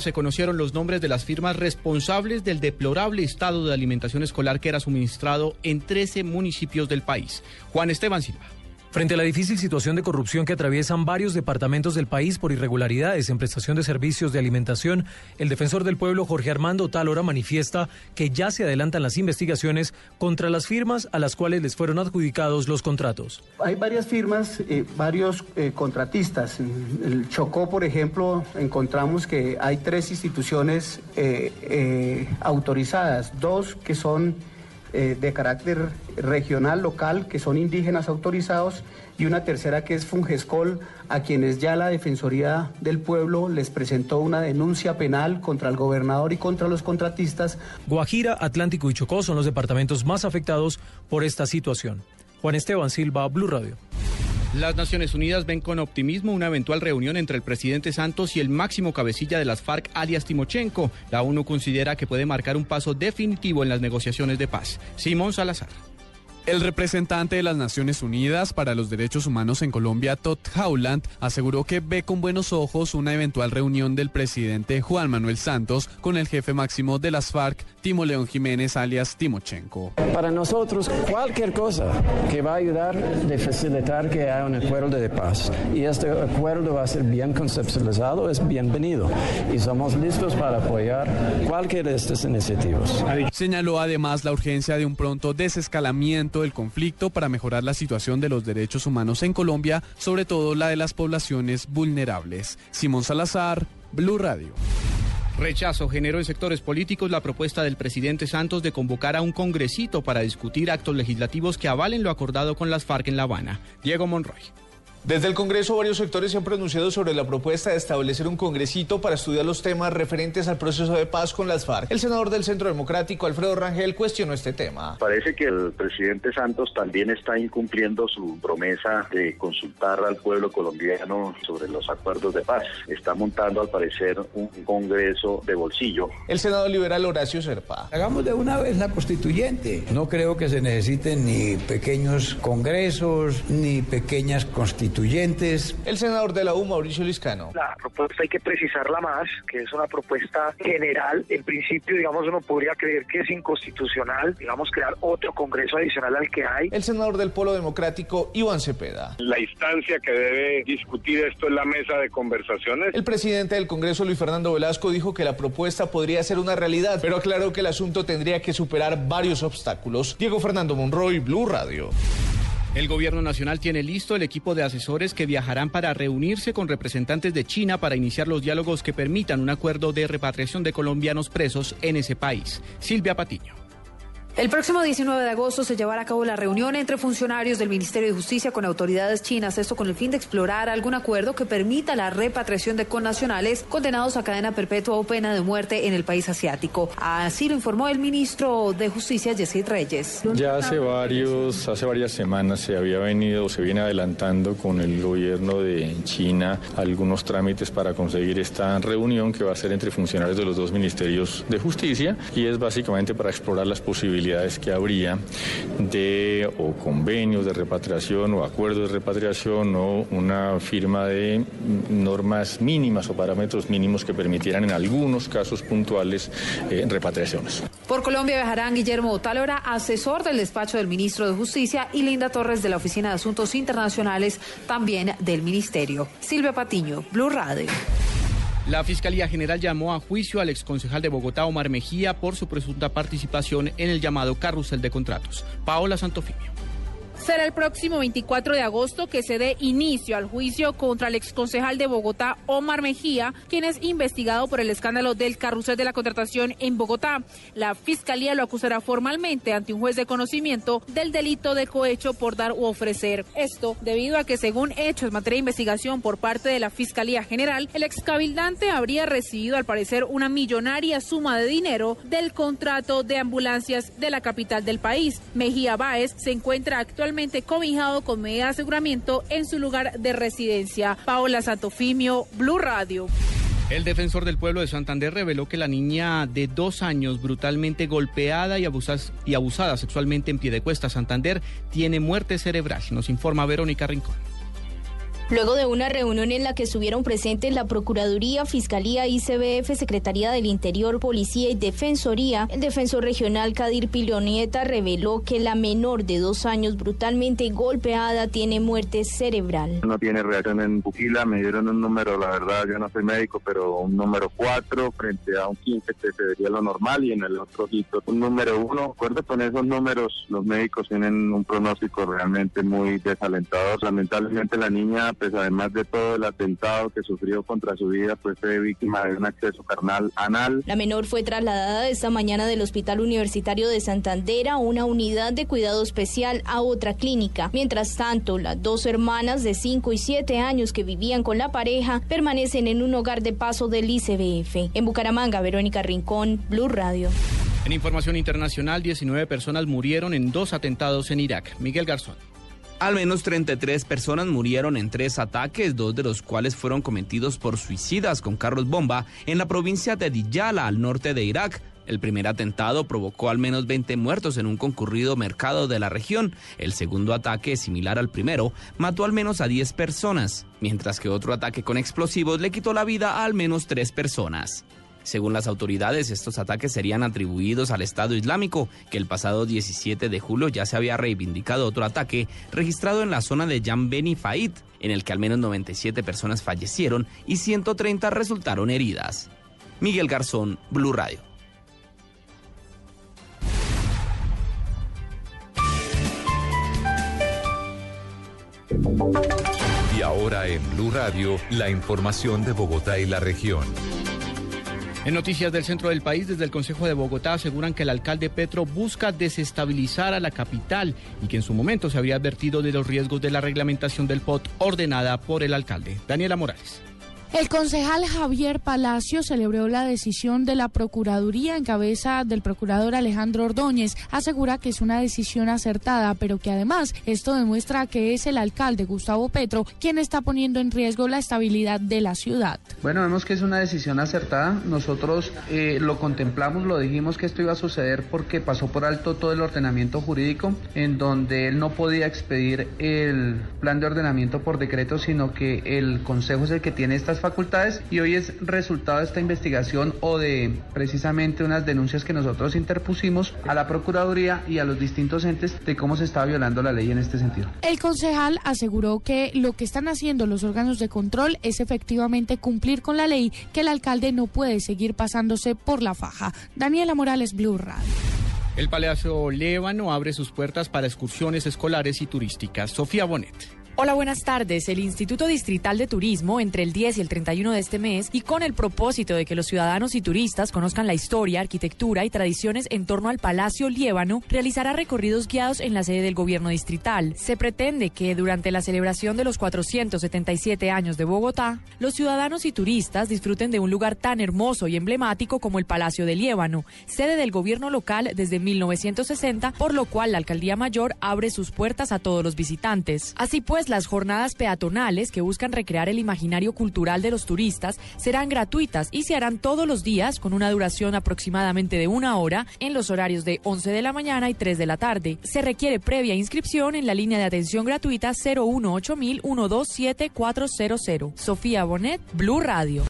Se conocieron los nombres de las firmas responsables del deplorable estado de alimentación escolar que era suministrado en 13 municipios del país. Juan Esteban Silva. Frente a la difícil situación de corrupción que atraviesan varios departamentos del país por irregularidades en prestación de servicios de alimentación, el defensor del pueblo Jorge Armando Talora manifiesta que ya se adelantan las investigaciones contra las firmas a las cuales les fueron adjudicados los contratos. Hay varias firmas, eh, varios eh, contratistas. En el Chocó, por ejemplo, encontramos que hay tres instituciones eh, autorizadas, dos que son eh, de carácter regional, local, que son indígenas autorizados, y una tercera que es Fungescol, a quienes ya la Defensoría del Pueblo les presentó una denuncia penal contra el gobernador y contra los contratistas. Guajira, Atlántico y Chocó son los departamentos más afectados por esta situación. Juan Esteban Silva, Blue Radio. Las Naciones Unidas ven con optimismo una eventual reunión entre el presidente Santos y el máximo cabecilla de las FARC, alias Timochenko. La ONU considera que puede marcar un paso definitivo en las negociaciones de paz. Simón Salazar. El representante de las Naciones Unidas para los Derechos Humanos en Colombia, Todd Howland, aseguró que ve con buenos ojos una eventual reunión del presidente Juan Manuel Santos con el jefe máximo de las FARC, Timo León Jiménez, alias Timochenko. Para nosotros, cualquier cosa que va a ayudar a facilitar que haya un acuerdo de paz y este acuerdo va a ser bien conceptualizado es bienvenido y somos listos para apoyar cualquiera de estas iniciativas. Señaló además la urgencia de un pronto desescalamiento del conflicto para mejorar la situación de los derechos humanos en Colombia, sobre todo la de las poblaciones vulnerables. Simón Salazar, Blue Radio. Rechazo generó en sectores políticos la propuesta del presidente Santos de convocar a un congresito para discutir actos legislativos que avalen lo acordado con las FARC en La Habana. Diego Monroy. Desde el Congreso varios sectores se han pronunciado sobre la propuesta de establecer un congresito para estudiar los temas referentes al proceso de paz con las FARC. El senador del Centro Democrático, Alfredo Rangel, cuestionó este tema. Parece que el presidente Santos también está incumpliendo su promesa de consultar al pueblo colombiano sobre los acuerdos de paz. Está montando, al parecer, un congreso de bolsillo. El senador liberal Horacio Serpa. Hagamos de una vez la constituyente. No creo que se necesiten ni pequeños congresos ni pequeñas constituciones el senador de la U, Mauricio Liscano. La propuesta hay que precisarla más, que es una propuesta general. En principio, digamos, uno podría creer que es inconstitucional, digamos, crear otro congreso adicional al que hay. El senador del Polo Democrático, Iván Cepeda. La instancia que debe discutir esto es la mesa de conversaciones. El presidente del Congreso, Luis Fernando Velasco, dijo que la propuesta podría ser una realidad, pero aclaró que el asunto tendría que superar varios obstáculos. Diego Fernando Monroy, Blue Radio. El gobierno nacional tiene listo el equipo de asesores que viajarán para reunirse con representantes de China para iniciar los diálogos que permitan un acuerdo de repatriación de colombianos presos en ese país. Silvia Patiño. El próximo 19 de agosto se llevará a cabo la reunión entre funcionarios del Ministerio de Justicia con autoridades chinas, esto con el fin de explorar algún acuerdo que permita la repatriación de connacionales condenados a cadena perpetua o pena de muerte en el país asiático. Así lo informó el ministro de Justicia, Yesid Reyes. Ya hace varios, hace varias semanas se había venido, se viene adelantando con el gobierno de China algunos trámites para conseguir esta reunión que va a ser entre funcionarios de los dos ministerios de justicia y es básicamente para explorar las posibilidades que habría de o convenios de repatriación o acuerdos de repatriación o una firma de normas mínimas o parámetros mínimos que permitieran en algunos casos puntuales eh, repatriaciones. Por Colombia viajarán Guillermo Otálora, asesor del despacho del ministro de Justicia, y Linda Torres de la Oficina de Asuntos Internacionales, también del Ministerio. Silvia Patiño, Blue Radio. La Fiscalía General llamó a juicio al exconcejal de Bogotá, Omar Mejía, por su presunta participación en el llamado carrusel de contratos. Paola Santofimio. Será el próximo 24 de agosto que se dé inicio al juicio contra el exconcejal de Bogotá, Omar Mejía, quien es investigado por el escándalo del carrusel de la contratación en Bogotá. La fiscalía lo acusará formalmente ante un juez de conocimiento del delito de cohecho por dar u ofrecer. Esto debido a que, según hechos en materia de investigación por parte de la Fiscalía General, el excabildante habría recibido al parecer una millonaria suma de dinero del contrato de ambulancias de la capital del país. Mejía Báez se encuentra actualmente cobijado con medida de aseguramiento en su lugar de residencia. Paola Santofimio, Blue Radio. El defensor del pueblo de Santander reveló que la niña de dos años brutalmente golpeada y, abusada sexualmente en Piedecuesta, Santander, tiene muerte cerebral. Nos informa Verónica Rincón. Luego de una reunión en la que estuvieron presentes la Procuraduría, Fiscalía, ICBF, Secretaría del Interior, Policía y Defensoría, el defensor regional Kadir Pilonieta reveló que la menor de dos años brutalmente golpeada tiene muerte cerebral. No tiene reacción en pupila, me dieron un número, la verdad yo no soy médico, pero un número 4 frente a un 15 que sería lo normal y en el otro hito un número 1. Acuerdo con esos números, los médicos tienen un pronóstico realmente muy desalentador. Lamentablemente la niña pues además de todo el atentado que sufrió contra su vida, pues fue víctima de un acceso carnal anal. La menor fue trasladada esta mañana del Hospital Universitario de Santander a una unidad de cuidado especial a otra clínica. Mientras tanto, las dos hermanas de 5 y 7 años que vivían con la pareja permanecen en un hogar de paso del ICBF. En Bucaramanga, Verónica Rincón, Blue Radio. En información internacional, 19 personas murieron en dos atentados en Irak. Miguel Garzón. Al menos 33 personas murieron en tres ataques, dos de los cuales fueron cometidos por suicidas con carros bomba en la provincia de Diyala, al norte de Irak. El primer atentado provocó al menos 20 muertos en un concurrido mercado de la región. El segundo ataque, similar al primero, mató al menos a 10 personas, mientras que otro ataque con explosivos le quitó la vida a al menos 3 personas. Según las autoridades, estos ataques serían atribuidos al Estado Islámico, que el pasado 17 de julio ya se había reivindicado otro ataque registrado en la zona de Jan Beni Faid, en el que al menos 97 personas fallecieron y 130 resultaron heridas. Miguel Garzón, Blue Radio. Y ahora en Blue Radio, la información de Bogotá y la región. En noticias del centro del país, desde el Consejo de Bogotá aseguran que el alcalde Petro busca desestabilizar a la capital y que en su momento se había advertido de los riesgos de la reglamentación del POT ordenada por el alcalde. Daniela Morales. El concejal Javier Palacio celebró la decisión de la Procuraduría en cabeza del procurador Alejandro Ordóñez. Asegura que es una decisión acertada, pero que además esto demuestra que es el alcalde Gustavo Petro quien está poniendo en riesgo la estabilidad de la ciudad. Bueno, vemos que es una decisión acertada. Nosotros eh, lo contemplamos, lo dijimos que esto iba a suceder porque pasó por alto todo el ordenamiento jurídico, en donde él no podía expedir el plan de ordenamiento por decreto, sino que el Consejo es el que tiene estas facultades y hoy es resultado de esta investigación o de precisamente unas denuncias que nosotros interpusimos a la Procuraduría y a los distintos entes de cómo se estaba violando la ley en este sentido. El concejal aseguró que lo que están haciendo los órganos de control es efectivamente cumplir con la ley, que el alcalde no puede seguir pasándose por la faja. Daniela Morales, Blue Radio. El Palacio Lébano abre sus puertas para excursiones escolares y turísticas. Sofía Bonet. Hola, buenas tardes. El Instituto Distrital de Turismo, entre el 10 y el 31 de este mes, y con el propósito de que los ciudadanos y turistas conozcan la historia, arquitectura y tradiciones en torno al Palacio Liébano, realizará recorridos guiados en la sede del gobierno distrital. Se pretende que durante la celebración de los 477 años de Bogotá, los ciudadanos y turistas disfruten de un lugar tan hermoso y emblemático como el Palacio de Liébano, sede del gobierno local desde 1960, por lo cual la Alcaldía Mayor abre sus puertas a todos los visitantes. Así pues, las jornadas peatonales que buscan recrear el imaginario cultural de los turistas serán gratuitas y se harán todos los días con una duración aproximadamente de una hora en los horarios de 11 de la mañana y 3 de la tarde. Se requiere previa inscripción en la línea de atención gratuita 018 400 Sofía Bonet, Blue Radio.